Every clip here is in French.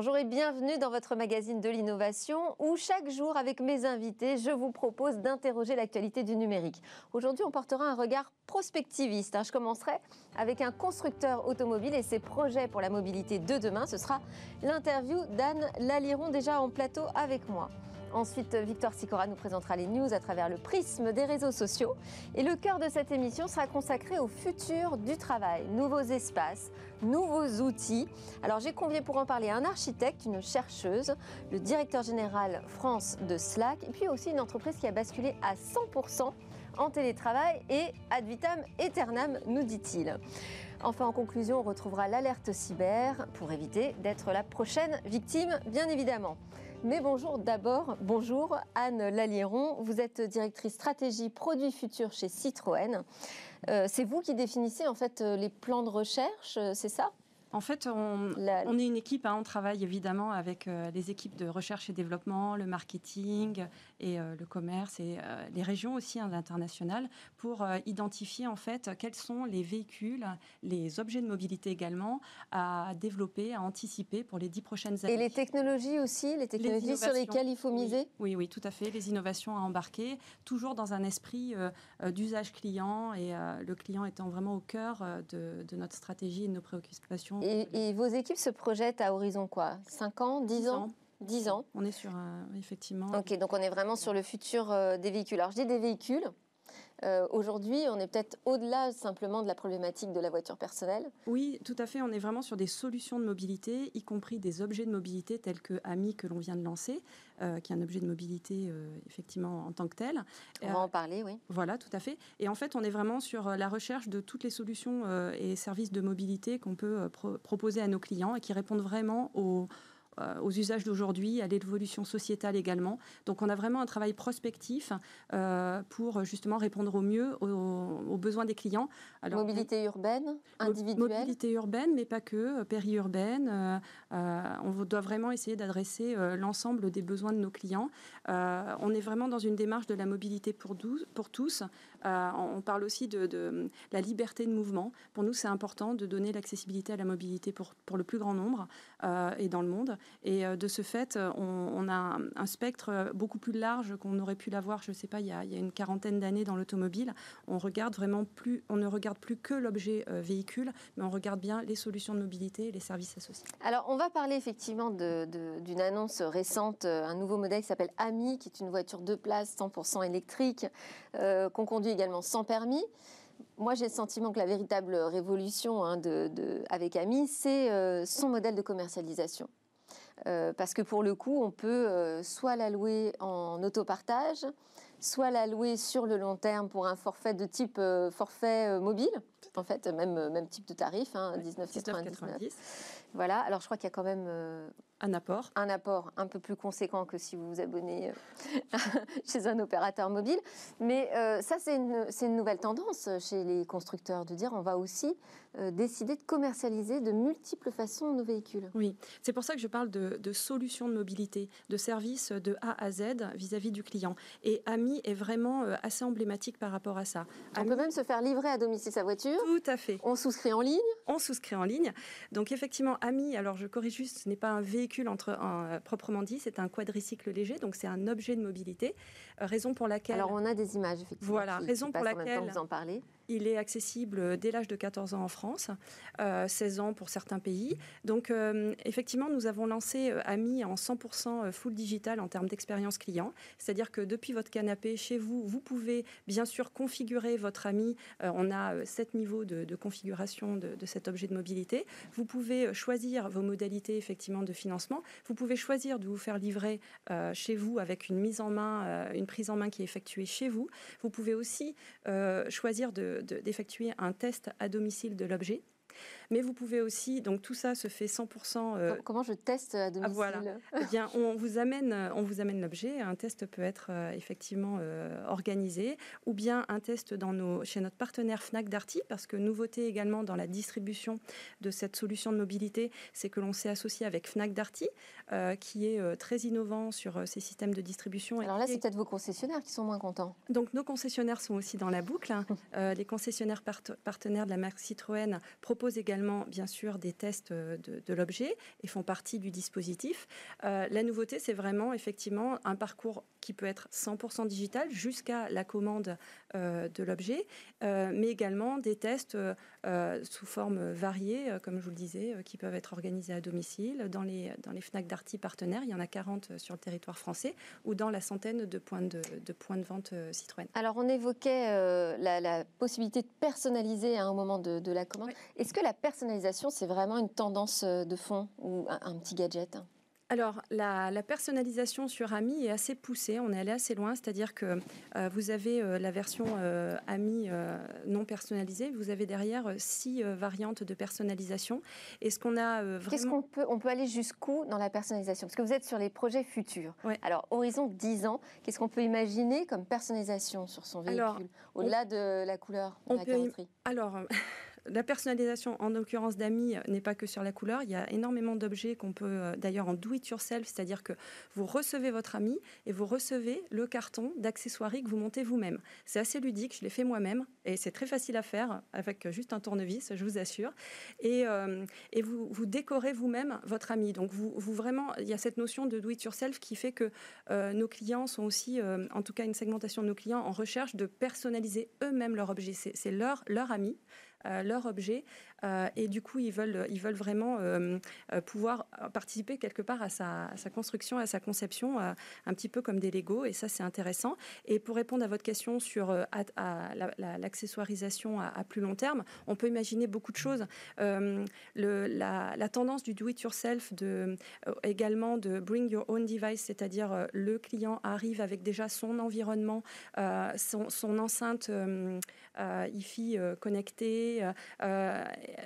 Bonjour et bienvenue dans votre magazine de l'innovation où chaque jour avec mes invités, je vous propose d'interroger l'actualité du numérique. Aujourd'hui, on portera un regard prospectiviste. Hein. Je commencerai avec un constructeur automobile et ses projets pour la mobilité de demain. Ce sera l'interview d'Anne Laliron déjà en plateau avec moi. Ensuite, Victor Sicora nous présentera les news à travers le prisme des réseaux sociaux. Et le cœur de cette émission sera consacré au futur du travail, nouveaux espaces, nouveaux outils. Alors j'ai convié pour en parler un architecte, une chercheuse, le directeur général France de Slack, et puis aussi une entreprise qui a basculé à 100% en télétravail et ad vitam aeternam, nous dit-il. Enfin, en conclusion, on retrouvera l'alerte cyber pour éviter d'être la prochaine victime, bien évidemment. Mais bonjour d'abord, bonjour Anne Lalieron, vous êtes directrice stratégie produits futurs chez Citroën. Euh, c'est vous qui définissez en fait euh, les plans de recherche, euh, c'est ça? En fait, on, est une équipe, hein, on travaille évidemment avec euh, les équipes de recherche et développement, le marketing et euh, le commerce et euh, les régions aussi, hein, l'international, pour identifier en fait quels sont les véhicules, les objets de mobilité également à développer, à anticiper pour les dix prochaines années. Et les technologies aussi, les technologies sur lesquelles il faut miser oui, oui, tout à fait. Les innovations à embarquer, toujours dans un esprit d'usage client et le client étant vraiment au cœur de, de notre stratégie et de nos préoccupations et, vos équipes se projettent à horizon quoi? 5 ans? 10, ans? 10 ans. On est sur, un, effectivement. Ok, donc on est vraiment sur le futur euh, des véhicules. Alors je dis des véhicules, euh, aujourd'hui, on est peut-être au-delà simplement de la problématique de la voiture personnelle. Oui, tout à fait. On est vraiment sur des solutions de mobilité, y compris des objets de mobilité tels que AMI que l'on vient de lancer, euh, qui est un objet de mobilité euh, effectivement en tant que tel. On va en parler, oui. Voilà, tout à fait. Et en fait, on est vraiment sur la recherche de toutes les solutions et services de mobilité qu'on peut proposer à nos clients et qui répondent vraiment aux aux usages d'aujourd'hui, à l'évolution sociétale également. Donc on a vraiment un travail prospectif euh, pour justement répondre au mieux aux, besoins des clients. mobilité urbaine, individuelle Mobilité urbaine, mais pas que, périurbaine. Euh, on doit vraiment essayer d'adresser l'ensemble des besoins de nos clients. on est vraiment dans une démarche de la mobilité pour, pour tous. On parle aussi de, la liberté de mouvement. Pour nous, c'est important de donner l'accessibilité à la mobilité pour, le plus grand nombre et dans le monde. Et euh, de ce fait, euh, on, a un, spectre euh, beaucoup plus large qu'on aurait pu l'avoir, je ne sais pas, il y, a, une quarantaine d'années dans l'automobile. On regarde vraiment plus, on ne regarde plus que l'objet véhicule, mais on regarde bien les solutions de mobilité et les services associés. Alors, on va parler effectivement d'une annonce récente, un nouveau modèle qui s'appelle AMI, qui est une voiture de place 100% électrique, qu'on conduit également sans permis moi, j'ai le sentiment que la véritable révolution hein, avec AMI, c'est son modèle de commercialisation. Euh, parce que pour le coup, on peut euh, soit la louer en autopartage, soit la louer sur le long terme pour un forfait de type euh, forfait mobile, en fait, même, même type de tarif, hein, 19,99. Voilà, alors je crois qu'il y a quand même un apport. Un apport un peu plus conséquent que si vous vous abonnez euh, chez un opérateur mobile. Mais euh, ça, c'est une, une, nouvelle tendance chez les constructeurs de dire on va aussi euh, décider de commercialiser de multiples façons nos véhicules. Oui, c'est pour ça que je parle de, solutions de mobilité, de services de A à Z vis-à-vis du client. Et AMI est vraiment assez emblématique par rapport à ça. On peut même se faire livrer à domicile sa voiture. Tout à fait. On souscrit en ligne. On souscrit en ligne. Donc effectivement, AMI, alors je corrige juste, ce n'est pas un véhicule entre, euh, proprement dit, c'est un quadricycle léger, donc c'est un objet de mobilité. Euh, raison pour laquelle. Alors on a des images effectivement. Voilà, raison pour laquelle. vous en parlez. Il est accessible dès l'âge de 14 ans en France, 16 euh, ans pour certains pays. Donc, euh, effectivement, nous avons lancé euh, AMI en 100% full digital en termes d'expérience client. C'est-à-dire que depuis votre canapé chez vous, vous pouvez bien sûr configurer votre AMI. on a sept niveaux de, configuration de, de, cet objet de mobilité. Vous pouvez choisir vos modalités effectivement de financement. Vous pouvez choisir de vous faire livrer chez vous avec une mise en main, une prise en main qui est effectuée chez vous. Vous pouvez aussi choisir de d'effectuer un test à domicile de l'objet mais vous pouvez aussi, donc tout ça se fait 100%. Euh, comment je teste à domicile Voilà. eh bien, on vous amène, on vous amène l'objet. Un test peut être euh, effectivement euh, organisé, ou bien un test dans nos, chez notre partenaire Fnac Darty, parce que nouveauté également dans la distribution de cette solution de mobilité, c'est que l'on s'est associé avec Fnac Darty, qui est très innovant sur ces systèmes de distribution. Alors là, c'est peut-être vos concessionnaires qui sont moins contents. Donc nos concessionnaires sont aussi dans la boucle. les concessionnaires partenaires de la marque Citroën proposent proposent également, bien sûr, des tests de, l'objet et font partie du dispositif. la nouveauté, c'est vraiment effectivement un parcours qui peut être 100% digital jusqu'à la commande de l'objet, mais également des tests sous forme variée, comme je vous le disais, qui peuvent être organisés à domicile, dans les, dans les FNAC Darty partenaires, il y en a 40 sur le territoire français, ou dans la centaine de points de, points de vente Citroën. Alors on évoquait la, possibilité de personnaliser à un moment de, la commande. Est-ce que la personnalisation, c'est vraiment une tendance de fond ou un petit gadget? Alors, la, personnalisation sur Ami est assez poussée. On est allé assez loin, c'est-à-dire que euh, vous avez euh, la version euh, Ami non personnalisée. Vous avez derrière six variantes de personnalisation. Et ce qu'on a vraiment... Qu'est-ce qu'on peut, on peut aller jusqu'où dans la personnalisation? Parce que vous êtes sur les projets futurs. Alors, horizon 10 ans, qu'est-ce qu'on peut imaginer comme personnalisation sur son véhicule Au-delà de la couleur de la carrosserie? Alors, La personnalisation, en l'occurrence d'Ami, n'est pas que sur la couleur. Il y a énormément d'objets qu'on peut, euh, d'ailleurs, en do it yourself, c'est-à-dire que vous recevez votre ami et vous recevez le carton d'accessoires que vous montez vous-même. C'est assez ludique, je l'ai fait moi-même et c'est très facile à faire avec juste un tournevis, je vous assure. Et, euh, vous, décorez vous-même votre ami. Donc, vous, vraiment, il y a cette notion de do it yourself qui fait que euh, nos clients sont aussi, en tout cas, une segmentation de nos clients en recherche de personnaliser eux-mêmes leur objet. C'est leur ami. Euh, leur objet et du coup ils veulent, ils veulent vraiment euh, pouvoir participer quelque part à sa, construction, à sa conception, un petit peu comme des Lego et ça c'est intéressant. Et pour répondre à votre question sur l'accessoirisation à, plus long terme, on peut imaginer beaucoup de choses. La, tendance du do-it-yourself, également de bring your own device, c'est-à-dire le client arrive avec déjà son environnement, son, son, enceinte IFI connectée, euh, euh,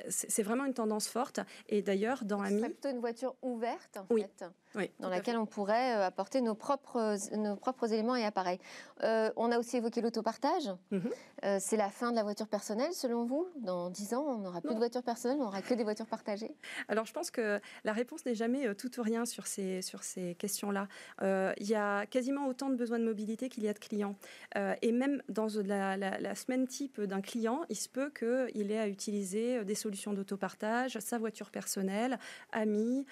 c'est vraiment une tendance forte. Et d'ailleurs, dans Ami. C'est plutôt une voiture ouverte, en fait dans laquelle on pourrait euh, apporter nos propres, nos propres éléments et appareils. Euh, on a aussi évoqué l'autopartage. Euh, c'est la fin de la voiture personnelle, selon vous? Dans 10 ans, on n'aura plus de voiture personnelle, on n'aura que des voitures partagées? Alors, je pense que la réponse n'est jamais tout ou rien sur ces, sur ces questions-là. Il y a quasiment autant de besoins de mobilité qu'il y a de clients. et même dans la, la semaine type d'un client, il se peut qu'il ait à utiliser des solutions d'autopartage, sa voiture personnelle, amis,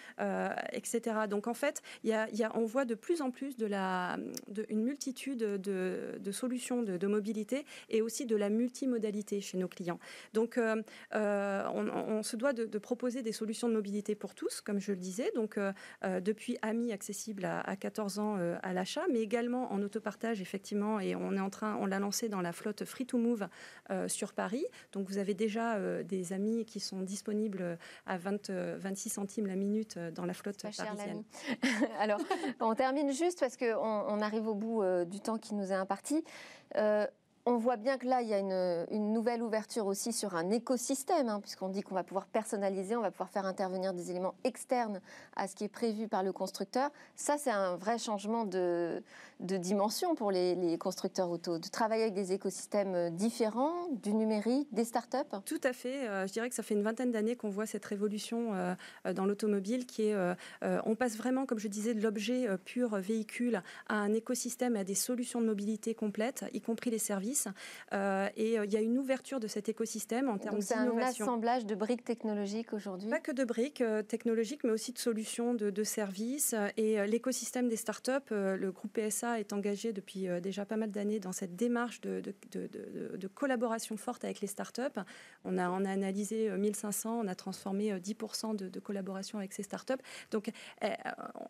etc. Donc, en fait, y a, on voit de plus en plus de la, une multitude de, solutions de, mobilité et aussi de la multimodalité chez nos clients. Donc, euh, euh, on, se doit de, proposer des solutions de mobilité pour tous, comme je le disais. Donc, euh, depuis AMI accessible à, 14 ans à l'achat, mais également en autopartage, effectivement, et on est en train, on l'a lancé dans la flotte Free to Move sur Paris. Donc, vous avez déjà des amis qui sont disponibles à 20, 26 centimes la minute dans la flotte parisienne. Alors, on termine juste parce qu'on on arrive au bout euh, du temps qui nous est imparti. Euh, on voit bien que là, il y a une, nouvelle ouverture aussi sur un écosystème, hein, puisqu'on dit qu'on va pouvoir personnaliser, on va pouvoir faire intervenir des éléments externes à ce qui est prévu par le constructeur. Ça, c'est un vrai changement de, dimension pour les, constructeurs auto, de travailler avec des écosystèmes euh, différents, du numérique, des startups. Tout à fait. Euh, je dirais que ça fait une vingtaine d'années qu'on voit cette révolution euh, dans l'automobile, qui est, on passe vraiment, comme je disais, de l'objet pur véhicule à un écosystème, à des solutions de mobilité complètes, y compris les services euh, et euh, il y a une ouverture de cet écosystème en termes d'innovation. C'est un assemblage de briques technologiques aujourd'hui? Pas que de briques euh, technologiques, mais aussi de solutions, de, services. Et l'écosystème des startups, le groupe PSA est engagé depuis déjà pas mal d'années dans cette démarche de, de, collaboration forte avec les startups. On a, on a analysé 1500, on a transformé 10% de, collaboration avec ces startups. Donc,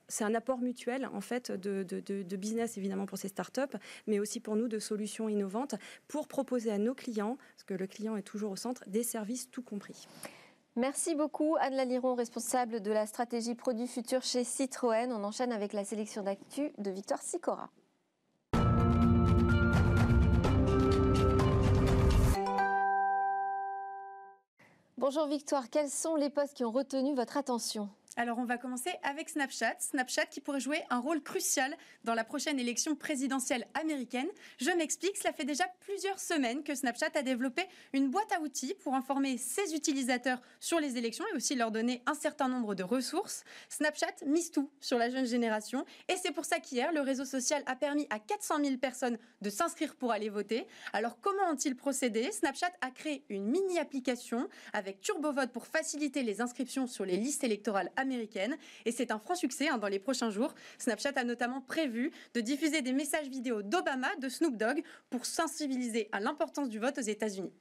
c'est un apport mutuel, en fait, de, business, évidemment, pour ces startups, mais aussi pour nous de solutions innovantes pour proposer à nos clients, parce que le client est toujours au centre, des services tout compris. Merci beaucoup Anne Laliron, responsable de la stratégie produit futur chez Citroën. On enchaîne avec la sélection d'actu de Victoire Sicora. Bonjour Victoire, quels sont les postes qui ont retenu votre attention? Alors on va commencer avec Snapchat. Snapchat qui pourrait jouer un rôle crucial dans la prochaine élection présidentielle américaine. Je m'explique, cela fait déjà plusieurs semaines que Snapchat a développé une boîte à outils pour informer ses utilisateurs sur les élections et aussi leur donner un certain nombre de ressources. Snapchat mise tout sur la jeune génération et c'est pour ça qu'hier, le réseau social a permis à 400 000 personnes de s'inscrire pour aller voter. Alors comment ont-ils procédé? Snapchat a créé une mini-application avec TurboVote pour faciliter les inscriptions sur les listes électorales américaine. Et c'est un franc succès hein, dans les prochains jours. Snapchat a notamment prévu de diffuser des messages vidéo d'Obama, de Snoop Dogg, pour sensibiliser à l'importance du vote aux États-Unis.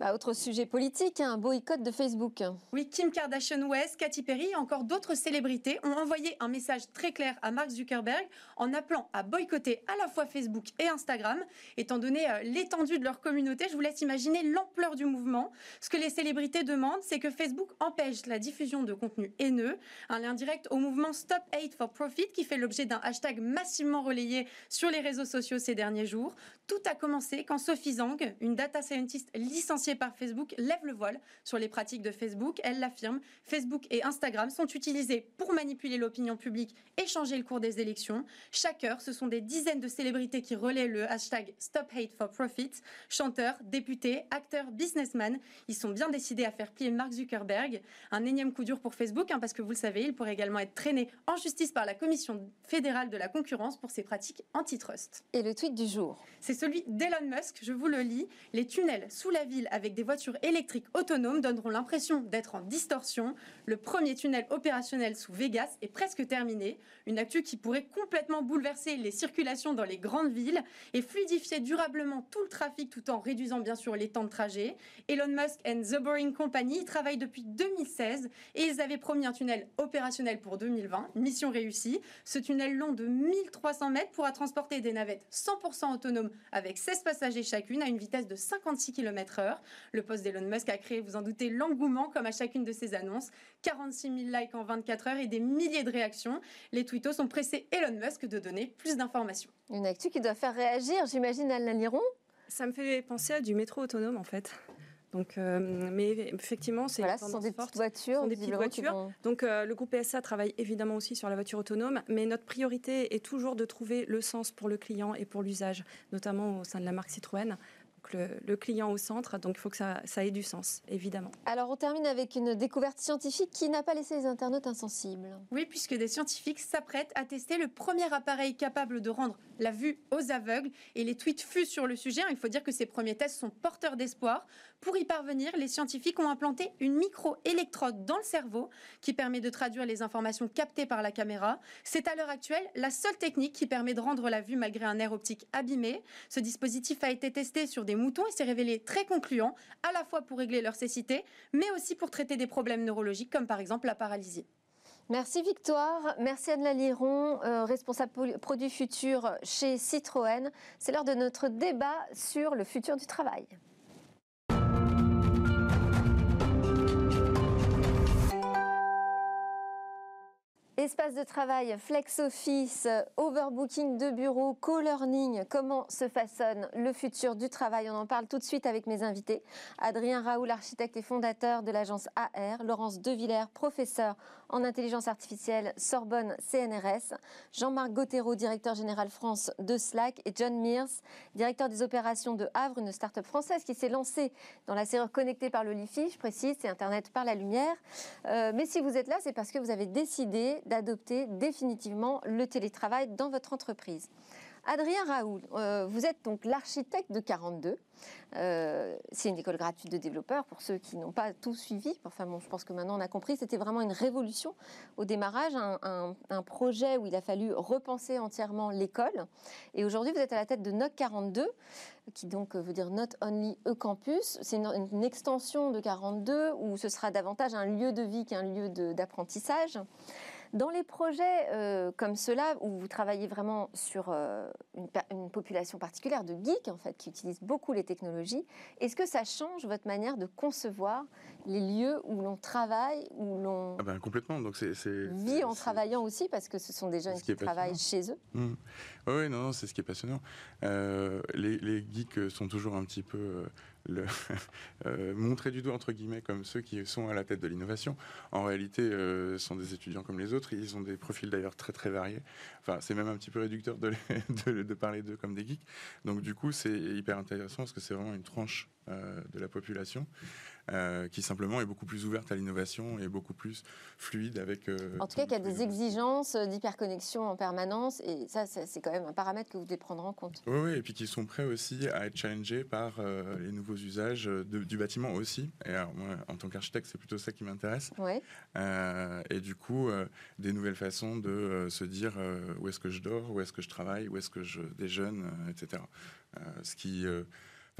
Bah, autre sujet politique, un boycott de Facebook. Oui, Kim Kardashian West, Katy Perry et encore d'autres célébrités ont envoyé un message très clair à Mark Zuckerberg en appelant à boycotter à la fois Facebook et Instagram. Étant donné euh, l'étendue de leur communauté, je vous laisse imaginer l'ampleur du mouvement. Ce que les célébrités demandent, c'est que Facebook empêche la diffusion de contenu haineux, un lien direct au mouvement Stop Hate for Profit qui fait l'objet d'un hashtag massivement relayé sur les réseaux sociaux ces derniers jours. Tout a commencé quand Sophie Zhang, une data scientist licenciée par Facebook lève le voile sur les pratiques de Facebook. Elle l'affirme, Facebook et Instagram sont utilisés pour manipuler l'opinion publique et changer le cours des élections. Chaque heure, ce sont des dizaines de célébrités qui relaient le hashtag Stop Hate for Profit. Chanteurs, députés, acteurs, businessmen, ils sont bien décidés à faire plier Mark Zuckerberg. Un énième coup dur pour Facebook, hein, parce que vous le savez, il pourrait également être traîné en justice par la Commission fédérale de la concurrence pour ses pratiques antitrust. Et le tweet du jour C'est celui d'Elon Musk, je vous le lis. Les tunnels sous la ville avec des voitures électriques autonomes donneront l'impression d'être en distorsion. Le premier tunnel opérationnel sous Vegas est presque terminé. Une actu qui pourrait complètement bouleverser les circulations dans les grandes villes et fluidifier durablement tout le trafic tout en réduisant bien sûr les temps de trajet. Elon Musk and The Boring Company travaillent depuis 2016 et ils avaient promis un tunnel opérationnel pour 2020. Mission réussie. Ce tunnel long de 1300 mètres pourra transporter des navettes 100% autonomes avec 16 passagers chacune à une vitesse de 56 km/h. Le poste d'Elon Musk a créé, vous en doutez, l'engouement comme à chacune de ses annonces. 46 000 likes en 24 heures et des milliers de réactions. Les tweetos ont pressé Elon Musk de donner plus d'informations. Une actu qui doit faire réagir, j'imagine, Alain Liron Ça me fait penser à du métro autonome, en fait. Donc, euh, mais effectivement, c'est voilà, ce sont des petites voitures. des petites voitures. Donc, euh, le groupe PSA travaille évidemment aussi sur la voiture autonome, mais notre priorité est toujours de trouver le sens pour le client et pour l'usage, notamment au sein de la marque Citroën le, client au centre, donc il faut que ça, ait du sens, évidemment. Alors on termine avec une découverte scientifique qui n'a pas laissé les internautes insensibles. Oui, puisque des scientifiques s'apprêtent à tester le premier appareil capable de rendre la vue aux aveugles, et les tweets fusent sur le sujet. Il faut dire que ces premiers tests sont porteurs d'espoir. Pour y parvenir, les scientifiques ont implanté une micro-électrode dans le cerveau qui permet de traduire les informations captées par la caméra. C'est à l'heure actuelle la seule technique qui permet de rendre la vue malgré un nerf optique abîmé. Ce dispositif a été testé sur des moutons et s'est révélé très concluant, à la fois pour régler leur cécité, mais aussi pour traiter des problèmes neurologiques comme par exemple la paralysie. Merci Victoire, merci Anne Liron, euh, responsable produit futur chez Citroën. C'est l'heure de notre débat sur le futur du travail. Espace de travail, flex office, overbooking de bureau, co-learning, comment se façonne le futur du travail? On en parle tout de suite avec mes invités. Adrien Raoul, architecte et fondateur de l'agence AR, Laurence Devillers, professeur en intelligence artificielle Sorbonne CNRS, Jean-Marc Gauthéreau, directeur général France de Slack et John Mears, directeur des opérations de Havre, une start-up française qui s'est lancée dans la serrure connectée par le Li-Fi, je précise, c'est Internet par la lumière. Euh, mais si vous êtes là, c'est parce que vous avez décidé d'adopter définitivement le télétravail dans votre entreprise. Adrien Raoul, euh, vous êtes donc l'architecte de 42. Euh, c'est une école gratuite de développeurs pour ceux qui n'ont pas tout suivi. Enfin bon, je pense que maintenant on a compris, c'était vraiment une révolution au démarrage, un, projet où il a fallu repenser entièrement l'école. Et aujourd'hui, vous êtes à la tête de NOC 42, qui donc veut dire Not Only E Campus. C'est une, extension de 42 où ce sera davantage un lieu de vie qu'un lieu d'apprentissage. Dans les projets euh, comme ceux-là, où vous travaillez vraiment sur euh, une, population particulière de geeks, en fait, qui utilisent beaucoup les technologies, est-ce que ça change votre manière de concevoir les lieux où l'on travaille, où l'on ah ben, complètement. Donc c'est, vit en travaillant aussi, parce que ce sont des jeunes qui, travaillent chez eux? Mmh. Oui, non, non c'est ce qui est passionnant. Euh, les, les, geeks sont toujours un petit peu le montrer du doigt entre guillemets comme ceux qui sont à la tête de l'innovation. En réalité, ce sont des étudiants comme les autres. Ils ont des profils d'ailleurs très très variés. Enfin, c'est même un petit peu réducteur de, de, parler d'eux comme des geeks. Donc du coup, c'est hyper intéressant parce que c'est vraiment une tranche de la population. Euh, qui simplement est beaucoup plus ouverte à l'innovation et beaucoup plus fluide avec. Euh, en tout cas, qu'il y a des exigences d'hyperconnexion en permanence, et ça, c'est quand même un paramètre que vous devez prendre en compte. Oui, oui et puis qui sont prêts aussi à être challengés par euh, les nouveaux usages du bâtiment aussi. Et alors, moi, en tant qu'architecte, c'est plutôt ça qui m'intéresse. Oui. et du coup, des nouvelles façons de se dire où est-ce que je dors, où est-ce que je travaille, où est-ce que je déjeune, etc. ce qui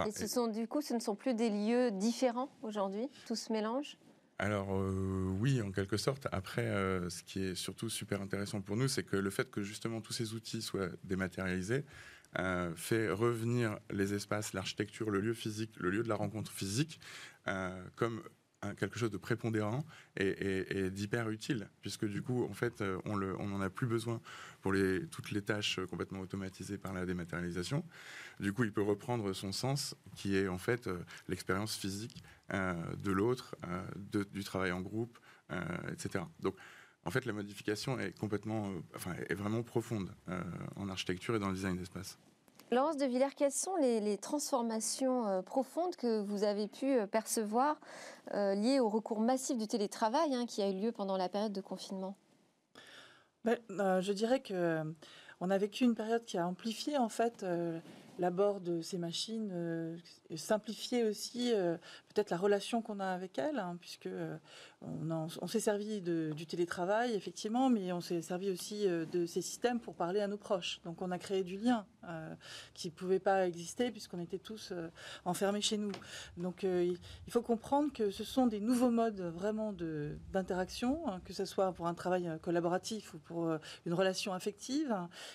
et ce sont du coup, ce ne sont plus des lieux différents aujourd'hui Tout se mélange? Alors euh, oui, en quelque sorte. Après, euh, ce qui est surtout super intéressant pour nous, c'est que le fait que justement tous ces outils soient dématérialisés euh, fait revenir les espaces, l'architecture, le lieu physique, le lieu de la rencontre physique, comme quelque chose de prépondérant et, d'hyper utile, puisque du coup, en fait, on n'en a plus besoin pour toutes les tâches complètement automatisées par la dématérialisation. Du coup, il peut reprendre son sens, qui est en fait euh, l'expérience physique euh, de l'autre, euh, du travail en groupe, etc. Donc, en fait, la modification est complètement, enfin, est vraiment profonde en architecture et dans le design d'espace. Laurence de Villers, quelles sont les, transformations profondes que vous avez pu percevoir liées au recours massif du télétravail hein, qui a eu lieu pendant la période de confinement? Ben, Je dirais que on a vécu une période qui a amplifié en fait l'abord de ces machines, euh, simplifier aussi euh, peut-être la relation qu'on a avec elles, hein, puisque euh, on, s'est servi du télétravail, effectivement, mais on s'est servi aussi euh, de ces systèmes pour parler à nos proches. Donc on a créé du lien euh, qui ne pouvait pas exister puisqu'on était tous euh, enfermés chez nous. Donc il faut comprendre que ce sont des nouveaux modes vraiment d'interaction, hein, que ce soit pour un travail collaboratif ou pour une relation affective,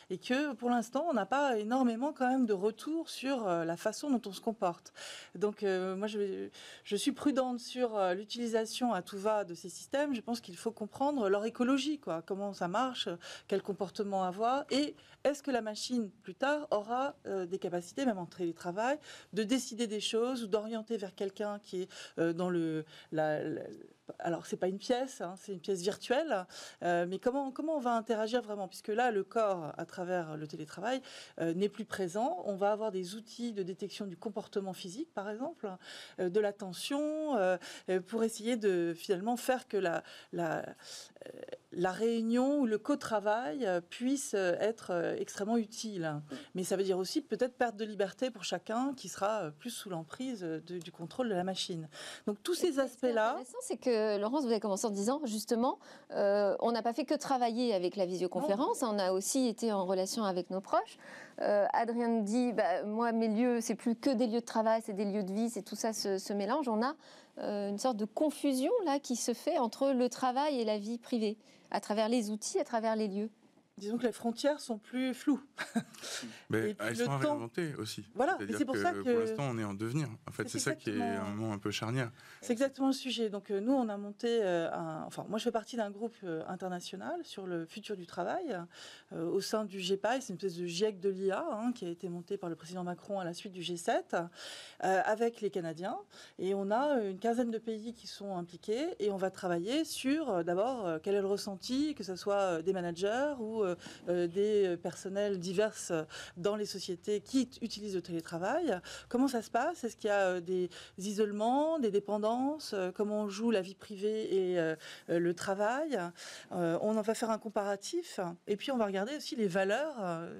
et que pour l'instant on n'a pas énormément quand même de retour sur la façon dont on se comporte. Donc moi je suis prudente sur l'utilisation à tout va de ces systèmes, je pense qu'il faut comprendre leur écologie, quoi, comment ça marche, quel comportement avoir, et est-ce que la machine, plus tard, aura euh, des capacités, même en télétravail, de décider des choses ou d'orienter vers quelqu'un qui est euh, dans le, alors c'est pas une pièce, hein, c'est une pièce virtuelle, euh, mais comment comment on va interagir vraiment? Puisque là, le corps, à travers le télétravail, n'est plus présent. On va avoir des outils de détection du comportement physique, par exemple, de l'attention, pour essayer de finalement faire que la, la la réunion ou le co-travail euh, puisse euh, être euh, extrêmement utile. Mais ça veut dire aussi peut-être perte de liberté pour chacun qui sera plus sous l'emprise du contrôle de la machine. Donc tous ces aspects-là. c'est que Laurence, vous avez commencé en disant justement, on n'a pas fait que travailler avec la visioconférence, on a aussi été en relation avec nos proches. Adrien dit, bah, moi mes lieux, c'est plus que des lieux de travail, c'est des lieux de vie, c'est tout ça se, mélange. On a une sorte de confusion là qui se fait entre le travail et la vie privée à travers les outils, à travers les lieux disons que les frontières sont plus floues. Mais elles sont à réinventer aussi. Voilà, c'est pour ça que pour l'instant on est en devenir. En fait, c'est ça qui est un moment un peu charnière. C'est exactement le sujet. Donc euh, nous, on a monté, euh, un... enfin moi je fais partie d'un groupe euh, international sur le futur du travail au sein du GEPAI, c'est une espèce de GIEC de l'IA hein, qui a été monté par le président Macron à la suite du G7 avec les Canadiens. Et on a une quinzaine de pays qui sont impliqués et on va travailler sur d'abord quel est le ressenti, que ce soit des managers ou des personnels divers dans les sociétés qui utilisent le télétravail. Comment ça se passe? Est-ce qu'il y a euh, des isolements, des dépendances? Comment on joue la vie privée et le travail? On en va faire un comparatif et puis on va regarder aussi les valeurs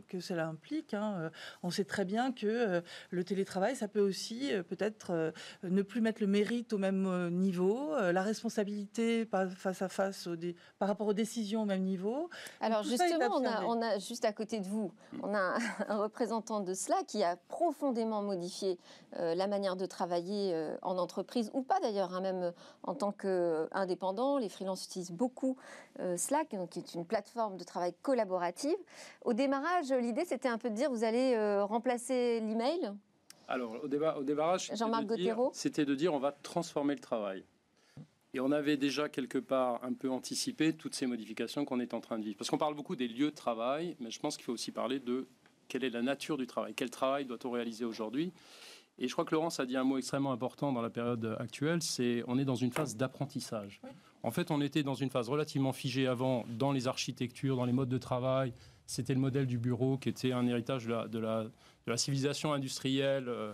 que cela implique. Hein. On sait très bien que le télétravail, ça peut aussi peut-être ne plus mettre le mérite au même niveau, la responsabilité face à face par rapport aux décisions au même niveau. Alors justement, on a, juste à côté de vous, on a un, représentant de cela qui a profondément modifié euh, la manière de travailler euh, en entreprise, ou pas d'ailleurs, hein, même en tant qu'indépendant. Les freelances utilisent beaucoup euh, Slack, qui est une plateforme de travail collaborative. Au démarrage, l'idée, c'était un peu de dire, vous allez remplacer l'email? Alors, au, au démarrage, c'était de dire on va transformer le travail. Et on avait déjà quelque part un peu anticipé toutes ces modifications qu'on est en train de vivre. Parce qu'on parle beaucoup des lieux de travail, mais je pense qu'il faut aussi parler de quelle est la nature du travail, quel travail doit-on réaliser aujourd'hui. Et je crois que Laurence a dit un mot extrêmement important dans la période actuelle, c'est on est dans une phase d'apprentissage. En fait, on était dans une phase relativement figée avant dans les architectures, dans les modes de travail. C'était le modèle du bureau qui était un héritage de la, civilisation industrielle euh,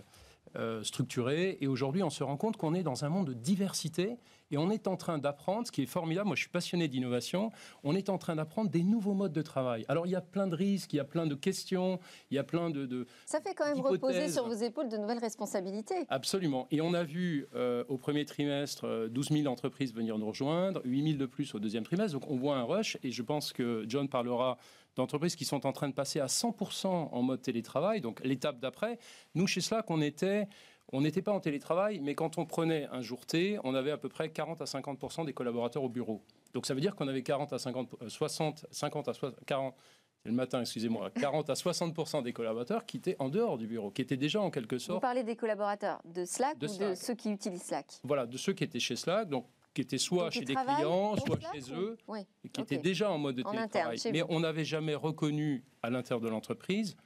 euh, structurée. Et aujourd'hui, on se rend compte qu'on est dans un monde de diversité et on est en train d'apprendre, ce qui est formidable, moi je suis passionné d'innovation, on est en train d'apprendre des nouveaux modes de travail. Alors il y a plein de risques, il y a plein de questions, il y a plein de... Ça fait quand même reposer sur vos épaules de nouvelles responsabilités. Absolument. Et on a vu euh, au premier trimestre 12 000 entreprises venir nous rejoindre, 8 000 de plus au deuxième trimestre. Donc on voit un rush et je pense que John parlera d'entreprises qui sont en train de passer à 100% en mode télétravail. Donc l'étape d'après, nous chez Slack, on était on n'était pas en télétravail, mais quand on prenait un jour T, on avait à peu près 40 à 50 des collaborateurs au bureau. Donc ça veut dire qu'on avait 40 à 50, 60, 50 à 60, 40, c'est le matin, excusez-moi, 40 à 60 des collaborateurs qui étaient en dehors du bureau, qui étaient déjà en quelque sorte. Vous parlez des collaborateurs de Slack ou de ceux qui utilisent Slack Voilà, de ceux qui étaient chez Slack, donc qui étaient soit chez des clients, soit chez eux, et qui étaient déjà en mode de télétravail. Mais on n'avait jamais reconnu à l'intérieur de l'entreprise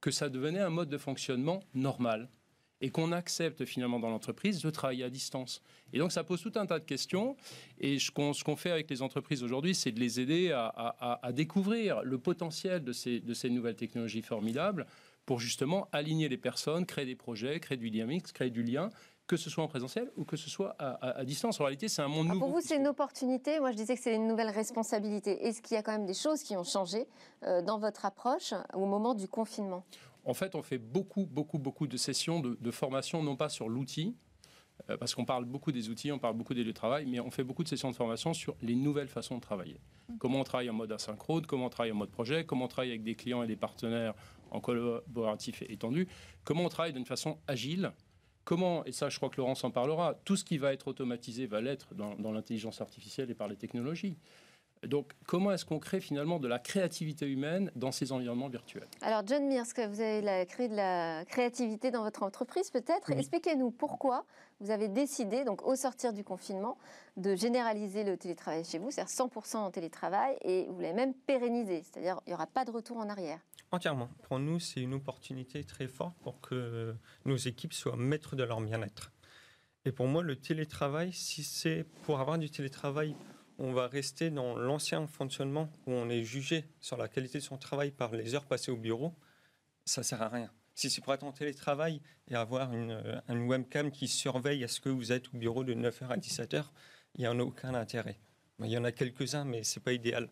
que ça devenait un mode de fonctionnement normal et qu'on accepte finalement dans l'entreprise de travailler à distance. Et donc ça pose tout un tas de questions. Et ce qu'on fait avec les entreprises aujourd'hui, c'est de les aider à, découvrir le potentiel de ces, de ces nouvelles technologies formidables pour justement aligner les personnes, créer des projets, créer du dynamique, créer du lien que ce soit en présentiel ou que ce soit à, distance. En réalité, c'est un monde ah, nouveau. Pour vous, c'est une opportunité. Moi, je disais que c'est une nouvelle responsabilité. Est-ce qu'il y a quand même des choses qui ont changé euh, dans votre approche au moment du confinement? En fait, on fait beaucoup, beaucoup, beaucoup de sessions de, formation, non pas sur l'outil, euh, parce qu'on parle beaucoup des outils, on parle beaucoup des lieux de travail, mais on fait beaucoup de sessions de formation sur les nouvelles façons de travailler. Mmh. Comment on travaille en mode asynchrone, comment on travaille en mode projet, comment on travaille avec des clients et des partenaires en collaboratif étendu, comment on travaille d'une façon agile, comment, et ça je crois que Laurence en parlera, tout ce qui va être automatisé va l'être dans l'intelligence artificielle et par les technologies. Donc, comment est-ce qu'on crée finalement de la créativité humaine dans ces environnements virtuels? Alors, John Mears, vous avez créé de la créativité dans votre entreprise, peut-être. Expliquez-nous pourquoi vous avez décidé, donc au sortir du confinement, de généraliser le télétravail chez vous, c'est-à-dire 100% en télétravail, et vous l'avez même pérennisé, c'est-à-dire il n'y aura pas de retour en arrière. Entièrement. Pour nous, c'est une opportunité très forte pour que nos équipes soient maîtres de leur bien-être. Et pour moi, le télétravail, si c'est pour avoir du télétravail on va rester dans l'ancien fonctionnement où on est jugé sur la qualité de son travail par les heures passées au bureau, ça sert à rien. Si c'est pour être en télétravail et avoir une, webcam qui surveille à ce que vous êtes au bureau de 9h à 17h, il n'y en a aucun intérêt. Il y en a quelques-uns, mais ce n'est pas idéal.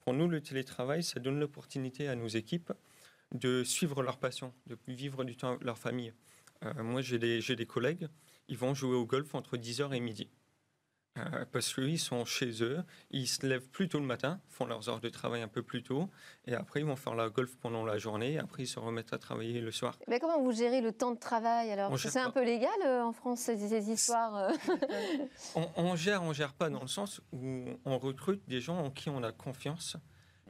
Pour nous, le télétravail, ça donne l'opportunité à nos équipes de suivre leur passion, de vivre du temps avec leur famille. Euh, moi, j'ai des, des collègues, ils vont jouer au golf entre 10h et midi. Euh, parce qu'ils sont chez eux, ils se lèvent plus tôt le matin, font leurs heures de travail un peu plus tôt, et après ils vont faire la golf pendant la journée, et après ils se remettent à travailler le soir. Mais comment vous gérez le temps de travail alors? C'est un peu légal euh, en France ces, histoires euh on, gère, on gère pas dans le sens où on recrute des gens en qui on a confiance,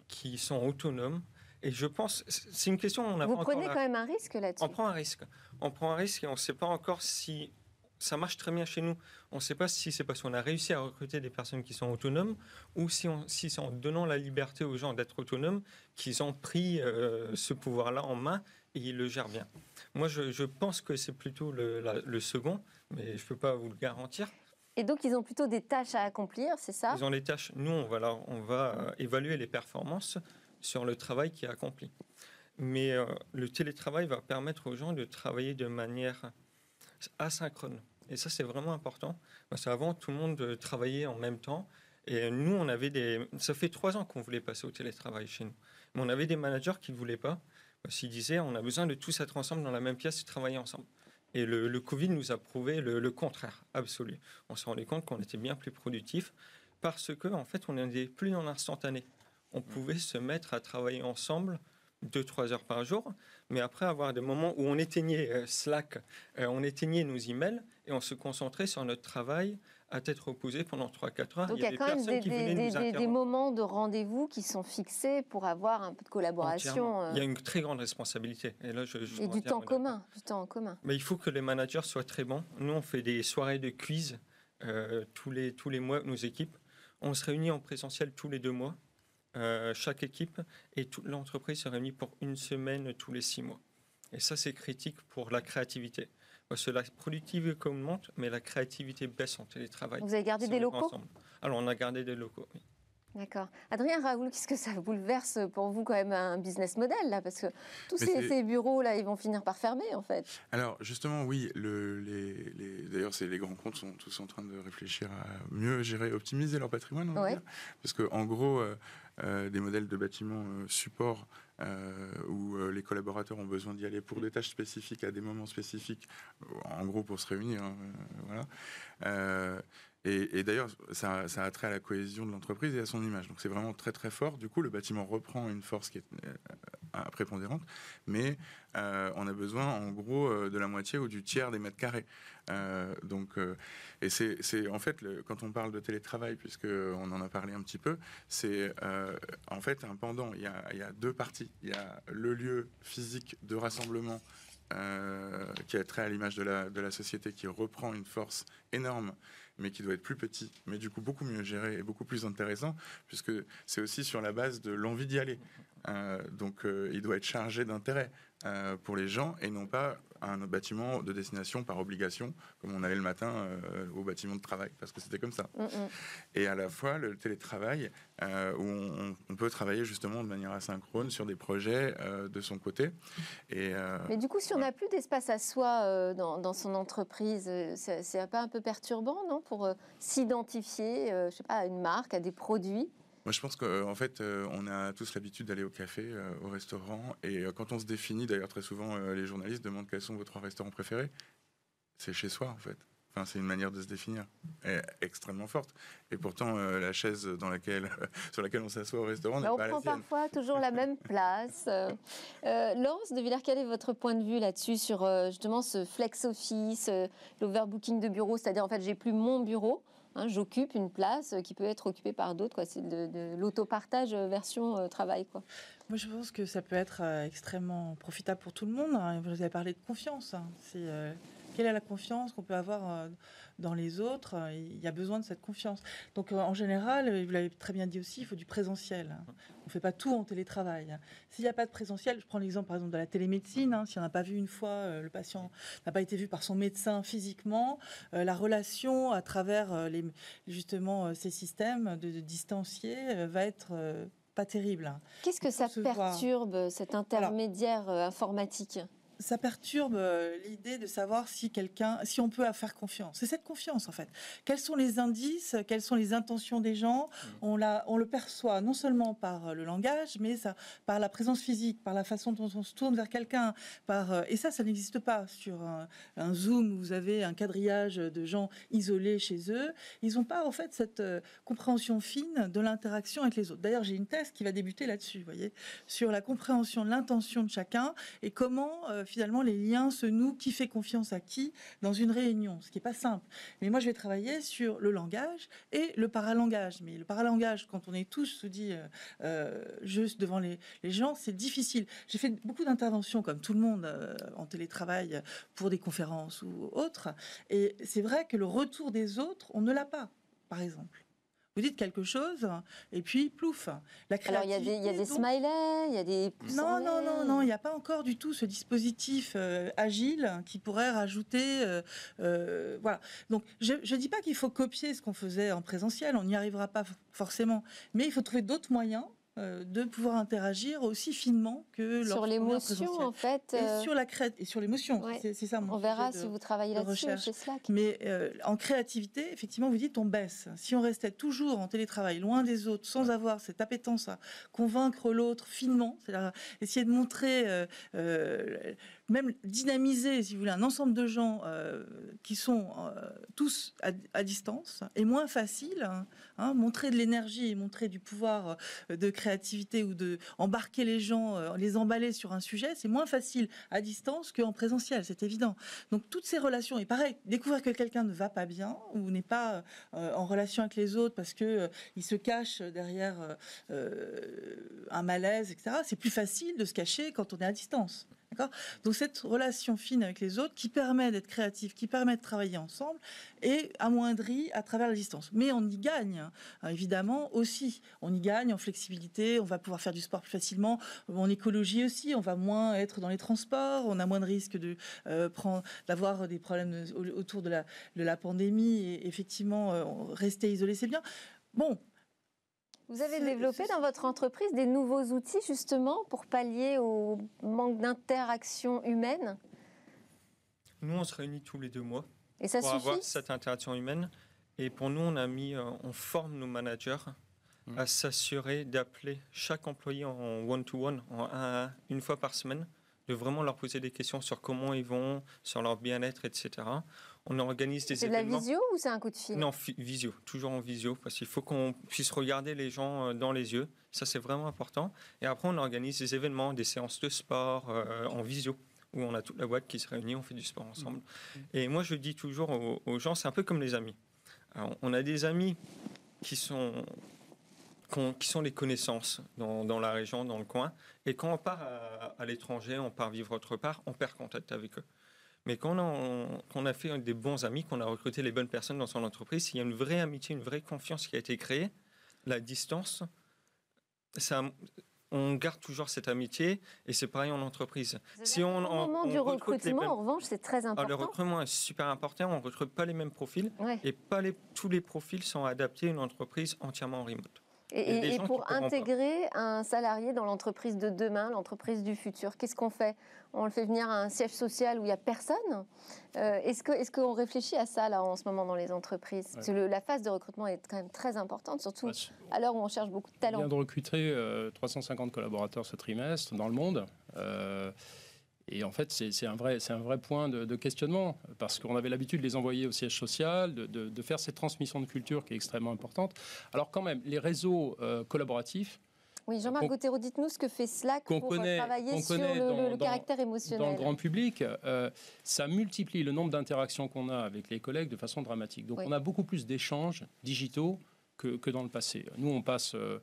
qui sont autonomes. Et je pense, c'est une question. On a vous prenez quand même un risque là-dessus. On prend un risque. On prend un risque et on ne sait pas encore si ça marche très bien chez nous. On ne sait pas si c'est parce qu'on a réussi à recruter des personnes qui sont autonomes ou si, si c'est en donnant la liberté aux gens d'être autonomes qu'ils ont pris euh, ce pouvoir-là en main et ils le gèrent bien. Moi, je, pense que c'est plutôt le, second, mais je ne peux pas vous le garantir. Et donc, ils ont plutôt des tâches à accomplir, c'est ça? Ils ont des tâches. Nous, on va, on va euh, évaluer les performances sur le travail qui est accompli. Mais euh, le télétravail va permettre aux gens de travailler de manière asynchrone. Et ça, c'est vraiment important. Parce qu'avant, tout le monde travaillait en même temps. Et nous, on avait des. Ça fait trois ans qu'on voulait passer au télétravail chez nous. Mais on avait des managers qui ne voulaient pas. Parce qu'ils disaient on a besoin de tous être ensemble dans la même pièce et travailler ensemble. Et le, Covid nous a prouvé le, contraire absolu. On s'est rendu compte qu'on était bien plus productif parce qu'en en fait, on n'était plus dans l'instantané. On pouvait se mettre à travailler ensemble deux, trois heures par jour, mais après avoir des moments où on éteignait euh, Slack, euh, on éteignait nos emails et on se concentrait sur notre travail à tête reposée pendant 3-4 heures. Donc il y a, quand même des, moments de rendez-vous qui sont fixés pour avoir un peu de collaboration. Euh. Il y a une très grande responsabilité. Et, là, je, et du temps commun, du temps en commun. Mais il faut que les managers soient très bons. Nous, on fait des soirées de quiz tous, les, tous les mois, nos équipes. On se réunit en présentiel tous les deux mois. Euh, chaque équipe et toute l'entreprise se réunit pour une semaine tous les six mois. Et ça, c'est critique pour la créativité. Parce que la productivité augmente, mais la créativité baisse en télétravail. Vous avez gardé des locaux? Alors, on a gardé des locaux, oui. D'accord. Adrien Raoul, qu'est-ce que ça bouleverse pour vous quand même un business model là? Parce que tous ces, bureaux là, ils vont finir par fermer en fait. Alors justement, oui. Le, les, D'ailleurs, les grands comptes sont tous en train de réfléchir à mieux gérer, optimiser leur patrimoine. On Parce que en gros, euh, euh, des modèles de bâtiments euh, support où les collaborateurs ont besoin d'y aller pour des tâches spécifiques à des moments spécifiques, en gros pour se réunir. Hein, voilà et, d'ailleurs, ça, a trait à la cohésion de l'entreprise et à son image. Donc c'est vraiment très très fort. Du coup, le bâtiment reprend une force qui est euh, prépondérante, mais euh, on a besoin en gros euh, de la moitié ou du tiers des mètres carrés. donc, et c'est en fait, quand on parle de télétravail, puisqu'on en a parlé un petit peu, c'est en fait un pendant. Il y, a, deux parties. Il y a le lieu physique de rassemblement qui a trait à l'image de la société, qui reprend une force énorme mais qui doit être plus petit, mais du coup beaucoup mieux géré et beaucoup plus intéressant, puisque c'est aussi sur la base de l'envie d'y aller. Euh, donc euh, il doit être chargé d'intérêt euh, pour les gens et non pas un bâtiment de destination par obligation, comme on allait le matin euh, au bâtiment de travail, parce que c'était comme ça. Mm, mm. Et à la fois le télétravail, euh, où on, peut travailler justement de manière asynchrone sur des projets euh, de son côté. Et, Mais du coup, si on n'a plus d'espace à soi dans, son entreprise, c'est pas un peu perturbant, non? Pour s'identifier, je sais pas, à une marque, à des produits? Moi, je pense qu'en fait, on a tous l'habitude d'aller au café, au restaurant, et quand on se définit, d'ailleurs très souvent, les journalistes demandent quels sont vos trois restaurants préférés. C'est chez soi, en fait. Enfin, c'est une manière de se définir extrêmement forte. Et pourtant, la chaise dans laquelle, sur laquelle on s'assoit au restaurant n'est bah, pas la sienne. On prend parfois toujours la même place. Euh, Laurence de Villers, quel est votre point de vue là-dessus sur justement ce flex office, l'overbooking de bureau? C'est-à-dire, en fait, j'ai plus mon bureau, Hein, j'occupe une place qui peut être occupée par d'autres. C'est de, l'autopartage version euh, travail. Quoi. Moi, je pense que ça peut être euh, extrêmement profitable pour tout le monde. Hein. Vous avez parlé de confiance. Hein. C'est euh, quelle est la confiance qu'on peut avoir dans les autres, euh, il y a besoin de cette confiance. Donc euh, en général, euh, vous l'avez très bien dit aussi, il faut du présentiel. On ne fait pas tout en télétravail. S'il n'y a pas de présentiel, je prends l'exemple par exemple de la télémédecine, hein, si on n'a pas vu une fois, le patient n'a pas été vu par son médecin physiquement, la relation à travers les, justement ces systèmes de, distancier va être pas terrible. Qu'est-ce que ça perturbe, cet intermédiaire informatique? Ça perturbe euh, l'idée de savoir si quelqu'un, si on peut faire confiance. C'est cette confiance en fait. Quels sont les indices, quelles sont les intentions des gens? Mmh. On la, on le perçoit non seulement par euh, le langage, mais ça, par la présence physique, par la façon dont on se tourne vers quelqu'un. Par euh, et ça, ça n'existe pas sur un, Zoom où vous avez un quadrillage de gens isolés chez eux. Ils n'ont pas en fait cette compréhension fine de l'interaction avec les autres. D'ailleurs, j'ai une thèse qui va débuter là-dessus, voyez, sur la compréhension de l'intention de chacun et comment finalement les liens se nouent, qui fait confiance à qui dans une réunion, ce qui n'est pas simple. Mais moi, je vais travailler sur le langage et le paralangage. Mais le paralangage, quand on est tous se dit euh, euh, juste devant les, gens, c'est difficile. J'ai fait beaucoup d'interventions, comme tout le monde, euh, en télétravail pour des conférences ou autres. Et c'est vrai que le retour des autres, on ne l'a pas, par exemple vous dites quelque chose, et puis plouf. La Alors il y, a des, smileys, il y a des Non, non, non, non, il n'y a pas encore du tout ce dispositif euh, agile qui pourrait rajouter. Euh, euh, voilà. Donc je ne dis pas qu'il faut copier ce qu'on faisait en présentiel, on n'y arrivera pas forcément, mais il faut trouver d'autres moyens euh, de pouvoir interagir aussi finement que sur l'émotion en fait et euh, sur la crête et sur l'émotion c'est ça mon on verra si vous travaillez là-dessus chez Slack. Mais euh, en créativité effectivement vous dites on baisse. Si on restait toujours en télétravail loin des autres sans avoir cette appétence à convaincre l'autre finement c'est-à-dire essayer de montrer même dynamiser, si vous voulez, un ensemble de gens euh, qui sont euh, tous à, distance est moins facile. Hein, hein, montrer de l'énergie et montrer du pouvoir euh, de créativité ou de embarquer les gens, les emballer sur un sujet, c'est moins facile à distance qu'en présentiel, c'est évident. Donc toutes ces relations, et pareil, découvrir que quelqu'un ne va pas bien ou n'est pas en relation avec les autres parce que il se cache derrière un malaise, etc. C'est plus facile de se cacher quand on est à distance. Donc cette relation fine avec les autres qui permet d'être créatif, qui permet de travailler ensemble, est amoindrie à travers la distance. Mais on y gagne, hein, évidemment, aussi. On y gagne en flexibilité, on va pouvoir faire du sport plus facilement, en écologie aussi, on va moins être dans les transports, on a moins de risques de, euh, d'avoir des problèmes autour de la, de la pandémie, et effectivement, euh, rester isolé, c'est bien. Bon, vous avez développé dans votre entreprise des nouveaux outils justement pour pallier au manque d'interaction humaine? Nous, on se réunit tous les deux mois Et ça pour suffit? avoir cette interaction humaine. Et pour nous, on a mis, euh, on forme nos managers mmh. à s'assurer d'appeler chaque employé en one-to-one, en un, une fois par semaine, de vraiment leur poser des questions sur comment ils vont, sur leur bien-être, etc. On organise des événements. C'est de la visio ou c'est un coup de fil? Non, visio, toujours en visio, parce qu'il faut qu'on puisse regarder les gens euh, dans les yeux. Ça, c'est vraiment important. Et après, on organise des événements, des séances de sport euh, en visio où on a toute la boîte qui se réunit, on fait du sport ensemble. Mmh. Et moi, je dis toujours aux, gens, c'est un peu comme les amis. on a des amis qui sont qui sont les connaissances dans, la région, dans le coin. Et quand on part à, à l'étranger, on part vivre autre part, on perd contact avec eux. Mais quand on, a, fait des bons amis, qu'on a recruté les bonnes personnes dans son entreprise, il y a une vraie amitié, une vraie confiance qui a été créée. La distance, ça, on garde toujours cette amitié et c'est pareil en entreprise. Si on, au moment du recrutement, en revanche, c'est très important. le recrutement est super important. On ne recrute pas les mêmes profils et pas les, tous les profils sont adaptés à une entreprise entièrement en remote. Et, pour intégrer un salarié dans l'entreprise de demain, l'entreprise du futur, qu'est-ce qu'on fait? On le fait venir à un siège social où il n'y a personne? Euh, Est-ce qu'on est qu'on réfléchit à ça là en ce moment dans les entreprises? Parce que la phase de recrutement est quand même très importante, surtout à l'heure où on cherche beaucoup de talents. On vient de recruter 350 euh, collaborateurs ce trimestre dans le monde. Euh, et en fait, c'est un, vrai, un vrai point de, questionnement, parce qu'on avait l'habitude de les envoyer au siège social, de, faire cette transmission de culture qui est extrêmement importante. Alors quand même, les réseaux euh, collaboratifs... Oui, Jean-Marc Gauthéro, dites-nous ce que fait Slack pour connaît, travailler sur le, caractère émotionnel. Dans le grand public, euh, ça multiplie le nombre d'interactions qu'on a avec les collègues de façon dramatique. Donc on a beaucoup plus d'échanges digitaux que, que, dans le passé. Nous, on passe... Euh,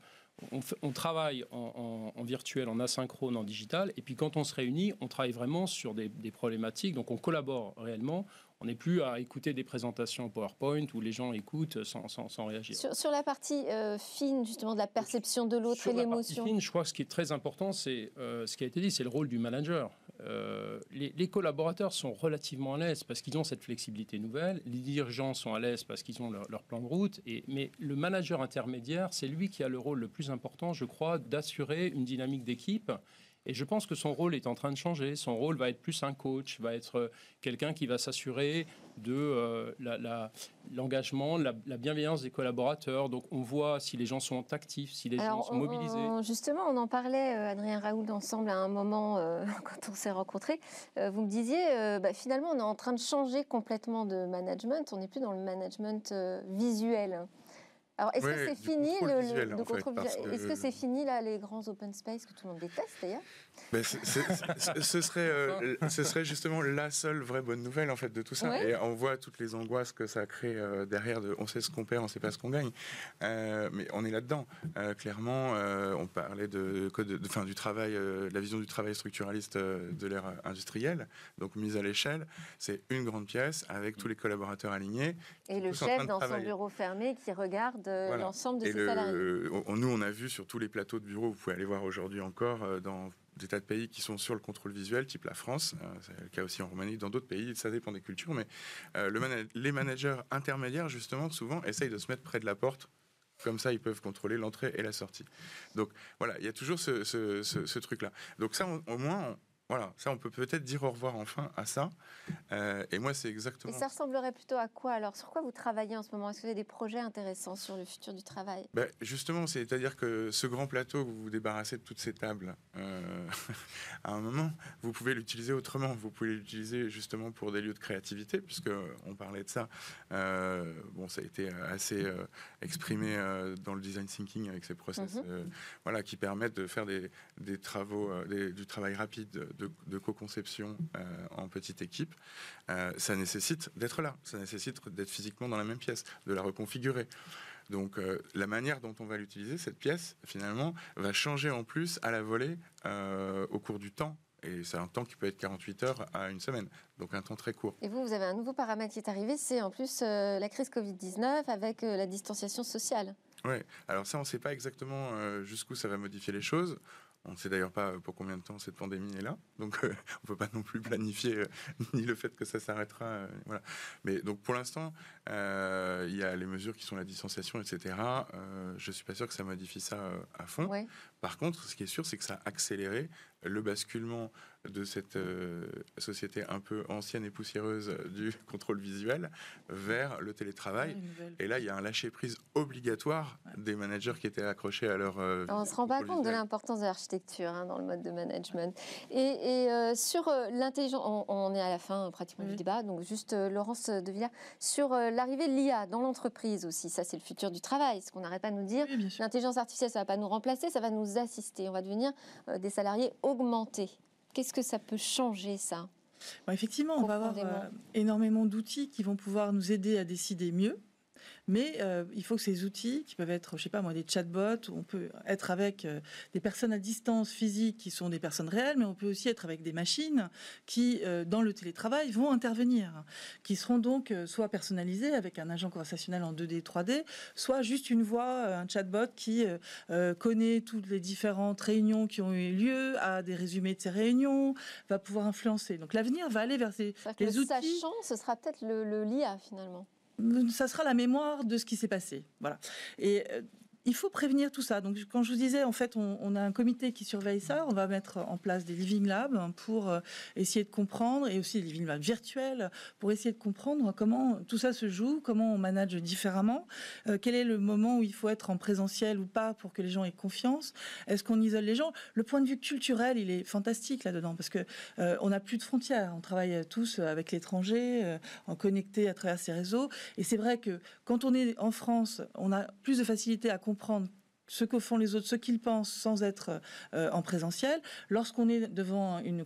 on, travaille en, virtuel, en asynchrone, en digital, et puis quand on se réunit, on travaille vraiment sur des, problématiques, donc on collabore réellement. On n'est plus à écouter des présentations PowerPoint où les gens écoutent sans, réagir. Sur, la partie euh, fine, justement, de la perception de l'autre et l'émotion. fine, je crois que ce qui est très important, c'est euh, ce qui a été dit, c'est le rôle du manager. Euh, les, collaborateurs sont relativement à l'aise parce qu'ils ont cette flexibilité nouvelle. Les dirigeants sont à l'aise parce qu'ils ont leur, plan de route. Mais le manager intermédiaire, c'est lui qui a le rôle le plus important, je crois, d'assurer une dynamique d'équipe et je pense que son rôle est en train de changer. Son rôle va être plus un coach, va être euh, quelqu'un qui va s'assurer de euh, l'engagement, la, bienveillance des collaborateurs. Donc on voit si les gens sont actifs, si les gens sont mobilisés. justement, on en parlait, euh, Adrien Raoul, ensemble à un moment quand on s'est rencontrés. vous me disiez, bah, finalement, on est en train de changer complètement de management. On n'est plus dans le management visuel. Alors, est-ce que c'est fini le, Est-ce que c'est fini là les grands open space que tout le monde déteste d'ailleurs? Ben, ce, serait, euh, ce serait justement la seule vraie bonne nouvelle en fait de tout ça. Et on voit toutes les angoisses que ça crée euh, derrière. De, on sait ce qu'on perd, on sait pas ce qu'on gagne. Euh, mais on est là-dedans. clairement, on parlait de, de, de fin, du travail, la vision du travail structuraliste de l'ère industrielle, donc mise à l'échelle. C'est une grande pièce avec tous les collaborateurs alignés. Et le chef dans son bureau fermé qui regarde l'ensemble de ses salariés. nous, on a vu sur tous les plateaux de bureau, vous pouvez aller voir aujourd'hui encore dans des tas de pays qui sont sur le contrôle visuel, type la France, euh, c'est le cas aussi en Roumanie, dans d'autres pays, ça dépend des cultures, mais euh, le les managers intermédiaires, justement, souvent, essayent de se mettre près de la porte comme ça, ils peuvent contrôler l'entrée et la sortie. Donc voilà, il y a toujours ce, truc-là. Donc ça, au moins, voilà, ça, on peut peut-être dire au revoir enfin à ça. Euh, et moi, c'est exactement. Et ça ressemblerait plutôt à quoi alors? Sur quoi vous travaillez en ce moment? Est-ce que vous avez des projets intéressants sur le futur du travail? Ben, Justement, c'est-à-dire que ce grand plateau, vous vous débarrassez de toutes ces tables euh, à un moment, vous pouvez l'utiliser autrement. Vous pouvez l'utiliser justement pour des lieux de créativité, puisque on parlait de ça. Euh, bon, ça a été assez exprimé dans le design thinking avec ces process, mhm. voilà, qui permettent de faire des, des travaux, du travail rapide de, co-conception euh, en petite équipe, euh, ça nécessite d'être là, ça nécessite d'être physiquement dans la même pièce, de la reconfigurer. Donc euh, la manière dont on va l'utiliser, cette pièce, finalement, va changer en plus à la volée au cours du temps Et c'est un temps qui peut être 48 heures à une semaine, donc un temps très court. Et vous, vous avez un nouveau paramètre qui est arrivé, c'est en plus euh, la crise Covid-19 avec euh, la distanciation sociale. Oui, alors ça, on ne sait pas exactement jusqu'où ça va modifier les choses. On ne sait d'ailleurs pas pour combien de temps cette pandémie est là, donc on ne peut pas non plus planifier ni le fait que ça s'arrêtera. voilà. Mais donc pour l'instant, il y a les mesures qui sont la distanciation, etc. je ne suis pas sûr que ça modifie ça à fond. Par contre, ce qui est sûr, c'est que ça a accéléré le basculement de cette euh, société un peu ancienne et poussiéreuse du contrôle visuel vers le télétravail. Et là, il y a un lâcher-prise obligatoire des managers qui étaient accrochés à leur... Euh, on ne se rend pas compte de l'importance de l'architecture hein, dans le mode de management. Et, euh, sur l'intelligence, on, est à la fin pratiquement du débat, donc juste Laurence de Villard, sur l'arrivée de l'IA dans l'entreprise aussi, ça c'est le futur du travail, ce qu'on n'arrête pas de nous dire. L'intelligence artificielle, ça ne va pas nous remplacer, ça va nous assister, on va devenir des salariés augmentés. Qu'est-ce que ça peut changer, ça? Effectivement, on va avoir euh, énormément d'outils qui vont pouvoir nous aider à décider mieux mais euh, il faut que ces outils, qui peuvent être, je sais pas moi, des chatbots, où on peut être avec euh, des personnes à distance physique qui sont des personnes réelles, mais on peut aussi être avec des machines qui, euh, dans le télétravail, vont intervenir, qui seront donc soit personnalisées avec un agent conversationnel en 2D, 3D, soit juste une voix, un chatbot qui connaît toutes les différentes réunions qui ont eu lieu, a des résumés de ces réunions, va pouvoir influencer. Donc l'avenir va aller vers ces les outils. Sachant, ce sera peut-être le, le LIA finalement ça sera la mémoire de ce qui s'est passé. Voilà. Euh, il faut prévenir tout ça. Donc, quand je vous disais, en fait, on, a un comité qui surveille ça. On va mettre en place des living labs pour euh, essayer de comprendre, et aussi des living labs virtuels pour essayer de comprendre comment tout ça se joue, comment on manage différemment, euh, quel est le moment où il faut être en présentiel ou pas pour que les gens aient confiance? Est-ce qu'on isole les gens? Le point de vue culturel, il est fantastique là-dedans parce que euh, on n'a plus de frontières. On travaille tous avec l'étranger, en connecté à travers ces réseaux. Et c'est vrai que quand on est en France, on a plus de facilité à comprendre comprendre ce que font les autres, ce qu'ils pensent sans être euh, en présentiel. Lorsqu'on est devant une,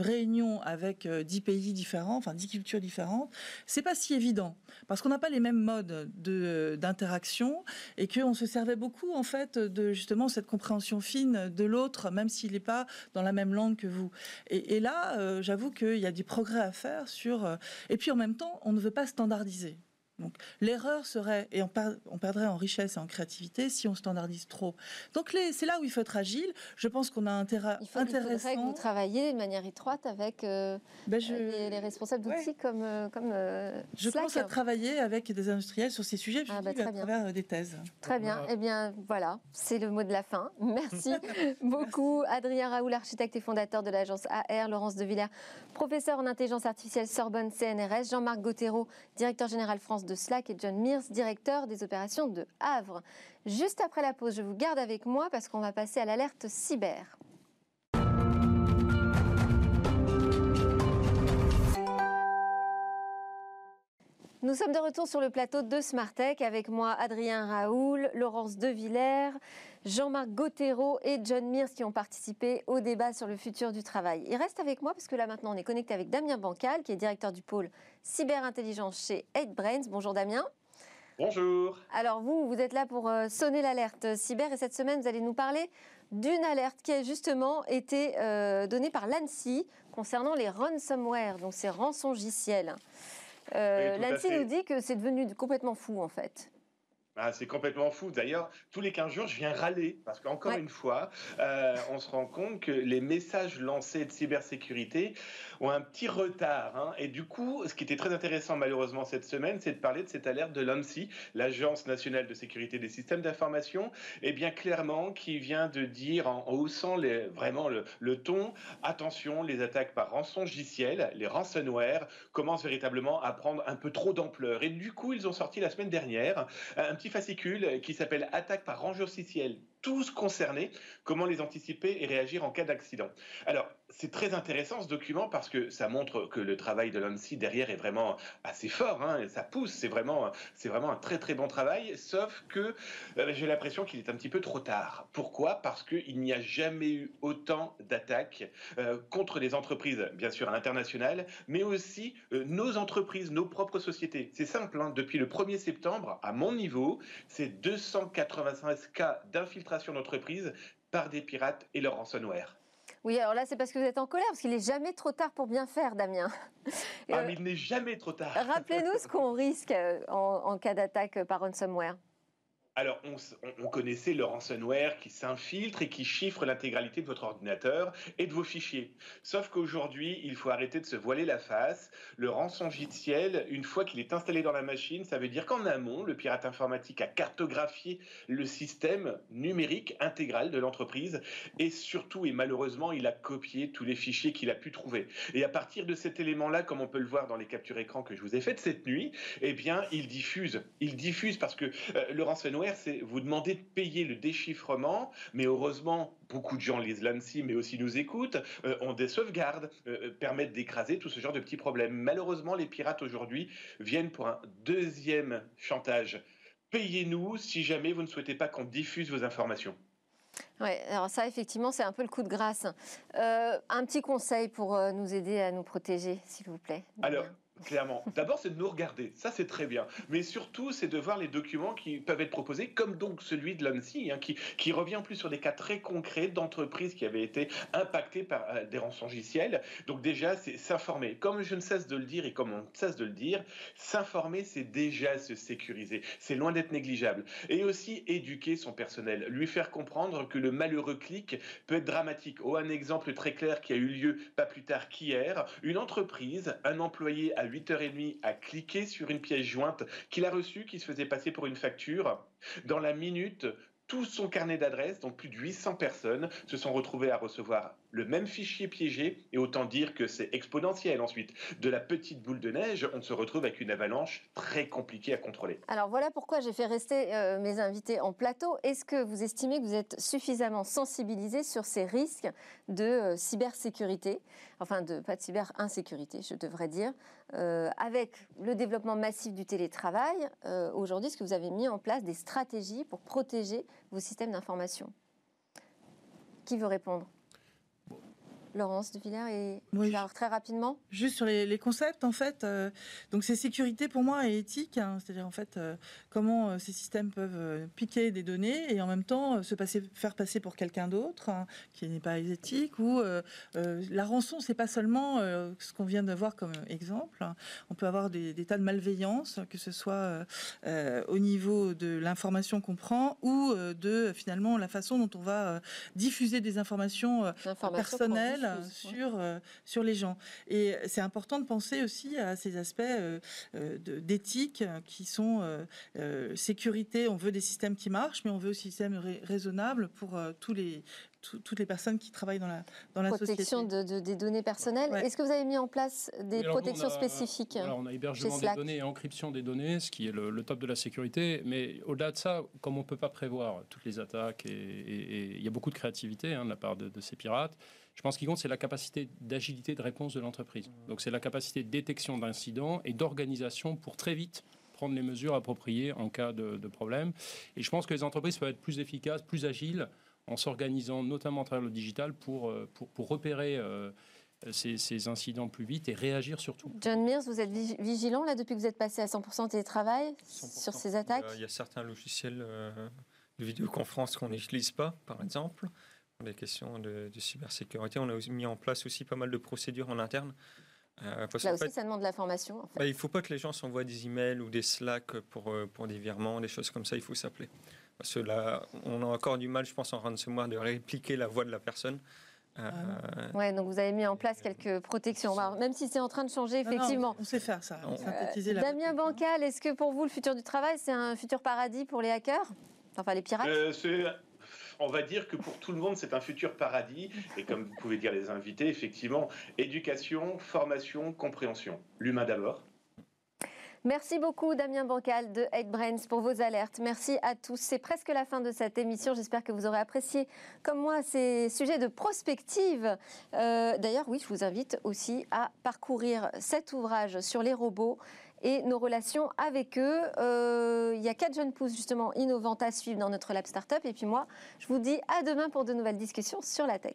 réunion avec euh, dix pays différents, enfin dix cultures différentes, c'est pas si évident parce qu'on n'a pas les mêmes modes d'interaction et qu'on se servait beaucoup en fait de justement cette compréhension fine de l'autre, même s'il n'est pas dans la même langue que vous. Et, là, euh, j'avoue qu'il y a des progrès à faire sur. et puis en même temps, on ne veut pas standardiser. Donc l'erreur serait, et on, perdrait en richesse et en créativité si on standardise trop. Donc c'est là où il faut être agile. Je pense qu'on a intérêt il faut, intéressant. Il que vous travaillez de manière étroite avec euh, ben, les, responsables d'outils comme, euh, comme euh, Je pense à travailler avec des industriels sur ces sujets ah, bah, à travers des thèses. Très bien. Eh bien voilà, c'est le mot de la fin. Merci beaucoup Adrien Raoul, architecte et fondateur de l'agence AR, Laurence de Villers, professeur en intelligence artificielle Sorbonne CNRS, Jean-Marc Gauthéreau, directeur général France de Slack et John Mears, directeur des opérations de Havre. Juste après la pause, je vous garde avec moi parce qu'on va passer à l'alerte cyber. Nous sommes de retour sur le plateau de Smartech avec moi Adrien Raoul, Laurence Devillers, Jean-Marc Gauthéreau et John Mears qui ont participé au débat sur le futur du travail. Il reste avec moi parce que là maintenant on est connecté avec Damien Bancal qui est directeur du pôle cyberintelligence chez 8Brains. Bonjour Damien. Bonjour. Alors vous, vous êtes là pour euh, sonner l'alerte cyber et cette semaine vous allez nous parler d'une alerte qui a justement été euh, donnée par l'ANSI concernant les ransomware, donc ces rançongiciels. Euh, L'ANSI nous dit que c'est devenu complètement fou en fait. Ah, c'est complètement fou. D'ailleurs, tous les 15 jours, je viens râler parce qu'encore une fois, euh, on se rend compte que les messages lancés de cybersécurité ont un petit retard. Hein. Et du coup, ce qui était très intéressant malheureusement cette semaine, c'est de parler de cette alerte de l'ANSI, l'Agence nationale de sécurité des systèmes d'information, et bien clairement qui vient de dire en, haussant les, vraiment le, le, ton, attention, les attaques par rançon logiciel, les ransomware, commencent véritablement à prendre un peu trop d'ampleur. Et du coup, ils ont sorti la semaine dernière un petit fascicule qui s'appelle Attaque par range logiciel tous concernés, comment les anticiper et réagir en cas d'accident. Alors, c'est très intéressant ce document parce que ça montre que le travail de l'ANSI derrière est vraiment assez fort, hein, ça pousse, c'est vraiment, c'est vraiment un très très bon travail, sauf que euh, j'ai l'impression qu'il est un petit peu trop tard. Pourquoi? Parce qu'il n'y a jamais eu autant d'attaques euh, contre les entreprises, bien sûr à l'international, mais aussi euh, nos entreprises, nos propres sociétés. C'est simple, hein, depuis le 1er septembre, à mon niveau, c'est 285 cas d'infiltration d'entreprise par des pirates et leur ransomware. Oui, alors là, c'est parce que vous êtes en colère, parce qu'il n'est jamais trop tard pour bien faire, Damien. Ah, mais il n'est jamais trop tard. Rappelez-nous ce qu'on risque en cas d'attaque par ransomware. Alors, on, connaissait le ransomware qui s'infiltre et qui chiffre l'intégralité de votre ordinateur et de vos fichiers. Sauf qu'aujourd'hui, il faut arrêter de se voiler la face. Le rançongiciel, une fois qu'il est installé dans la machine, ça veut dire qu'en amont, le pirate informatique a cartographié le système numérique intégral de l'entreprise et surtout et malheureusement, il a copié tous les fichiers qu'il a pu trouver. Et à partir de cet élément-là, comme on peut le voir dans les captures écran que je vous ai faites cette nuit, eh bien, il diffuse. Il diffuse parce que euh, le ransomware c'est vous demander de payer le déchiffrement, mais heureusement, beaucoup de gens lisent l'ANSI, mais aussi nous écoutent, euh, ont des sauvegardes, euh, euh, permettent d'écraser tout ce genre de petits problèmes. Malheureusement, les pirates aujourd'hui viennent pour un deuxième chantage. Payez-nous si jamais vous ne souhaitez pas qu'on diffuse vos informations. Oui, alors ça, effectivement, c'est un peu le coup de grâce. un petit conseil pour nous aider à nous protéger, s'il vous plaît. Alors, clairement. D'abord, c'est de nous regarder, ça c'est très bien. Mais surtout, c'est de voir les documents qui peuvent être proposés, comme donc celui de l'ANSI, hein, qui, qui, revient en plus sur des cas très concrets d'entreprises qui avaient été impactées par euh, des rançongiciels. Donc déjà, c'est s'informer. Comme je ne cesse de le dire et comme on ne cesse de le dire, s'informer, c'est déjà se sécuriser. C'est loin d'être négligeable. Et aussi éduquer son personnel, lui faire comprendre que le malheureux clic peut être dramatique. Oh, un exemple très clair qui a eu lieu pas plus tard qu'hier, une entreprise, un employé a 8h30 a cliqué sur une pièce jointe qu'il a reçue qui se faisait passer pour une facture. Dans la minute, tout son carnet d'adresses, donc plus de 800 personnes, se sont retrouvées à recevoir le même fichier piégé, et autant dire que c'est exponentiel ensuite. De la petite boule de neige, on se retrouve avec une avalanche très compliquée à contrôler. Alors voilà pourquoi j'ai fait rester euh, mes invités en plateau. Est-ce que vous estimez que vous êtes suffisamment sensibilisés sur ces risques de euh, cybersécurité, enfin de pas de cyber-insécurité, je devrais dire, euh, avec le développement massif du télétravail Aujourd'hui, est-ce que vous avez mis en place des stratégies pour protéger vos systèmes d'information? Qui veut répondre? Laurence de Villers et alors, très rapidement. Juste sur les, concepts en fait. Euh, donc c'est sécurité pour moi et éthique, hein. c'est-à-dire en fait euh, comment euh, ces systèmes peuvent piquer des données et en même temps se passer, faire passer pour quelqu'un d'autre hein, qui n'est pas éthique. Ou la rançon, c'est pas seulement ce qu'on vient de voir comme exemple. Hein. On peut avoir des, tas de malveillance, que ce soit au niveau de l'information qu'on prend ou de finalement la façon dont on va diffuser des informations personnelles sur, euh, sur les gens. Et c'est important de penser aussi à ces aspects euh, euh, d'éthique qui sont sécurité. On veut des systèmes qui marchent, mais on veut aussi des systèmes raisonnables pour tous les, toutes les personnes qui travaillent dans la, dans la Protection de, des données personnelles. Est-ce que vous avez mis en place des protections spécifiques On a hébergement des données et encryption des données, ce qui est le, top de la sécurité. Mais au-delà de ça, comme on ne peut pas prévoir toutes les attaques, et il y a beaucoup de créativité hein, de la part de, de ces pirates, je pense qu'il compte, c'est la capacité d'agilité de réponse de l'entreprise. Donc c'est la capacité de détection d'incidents et d'organisation pour très vite prendre les mesures appropriées en cas de, problème. Et je pense que les entreprises peuvent être plus efficaces, plus agiles en s'organisant notamment à travers le digital pour, euh, pour, pour repérer euh, ces, incidents plus vite et réagir surtout. John Mears, vous êtes vigilant là depuis que vous êtes passé à 100% télétravail sur ces attaques? Il y a certains logiciels euh, de vidéoconférence qu'on n'utilise pas, par exemple des questions de, cybersécurité. On a mis en place aussi pas mal de procédures en interne. Euh, Là aussi, ça demande de la formation. Bah, il ne faut pas que les gens s'envoient des emails ou des Slack pour, euh, pour des virements, des choses comme ça. Il faut s'appeler. Parce que là, on a encore du mal, je pense, en ransomware, de répliquer la voix de la personne. Euh, ouais, donc vous avez mis en place quelques protections, même si c'est en train de changer, effectivement. on sait faire ça, synthétiser Damien Bancal, est-ce que pour vous, le futur du travail, c'est un futur paradis pour les hackers? Enfin, les pirates? On va dire que pour tout le monde, c'est un futur paradis. Et comme vous pouvez dire les invités, effectivement, éducation, formation, compréhension. L'humain d'abord. Merci beaucoup Damien Bancal de Brains pour vos alertes. Merci à tous. C'est presque la fin de cette émission. J'espère que vous aurez apprécié, comme moi, ces sujets de prospective. Euh, d'ailleurs, oui, je vous invite aussi à parcourir cet ouvrage sur les robots et nos relations avec eux. Euh, il y a quatre jeunes pousses justement innovantes à suivre dans notre lab startup. Et puis moi, je vous dis à demain pour de nouvelles discussions sur la tech.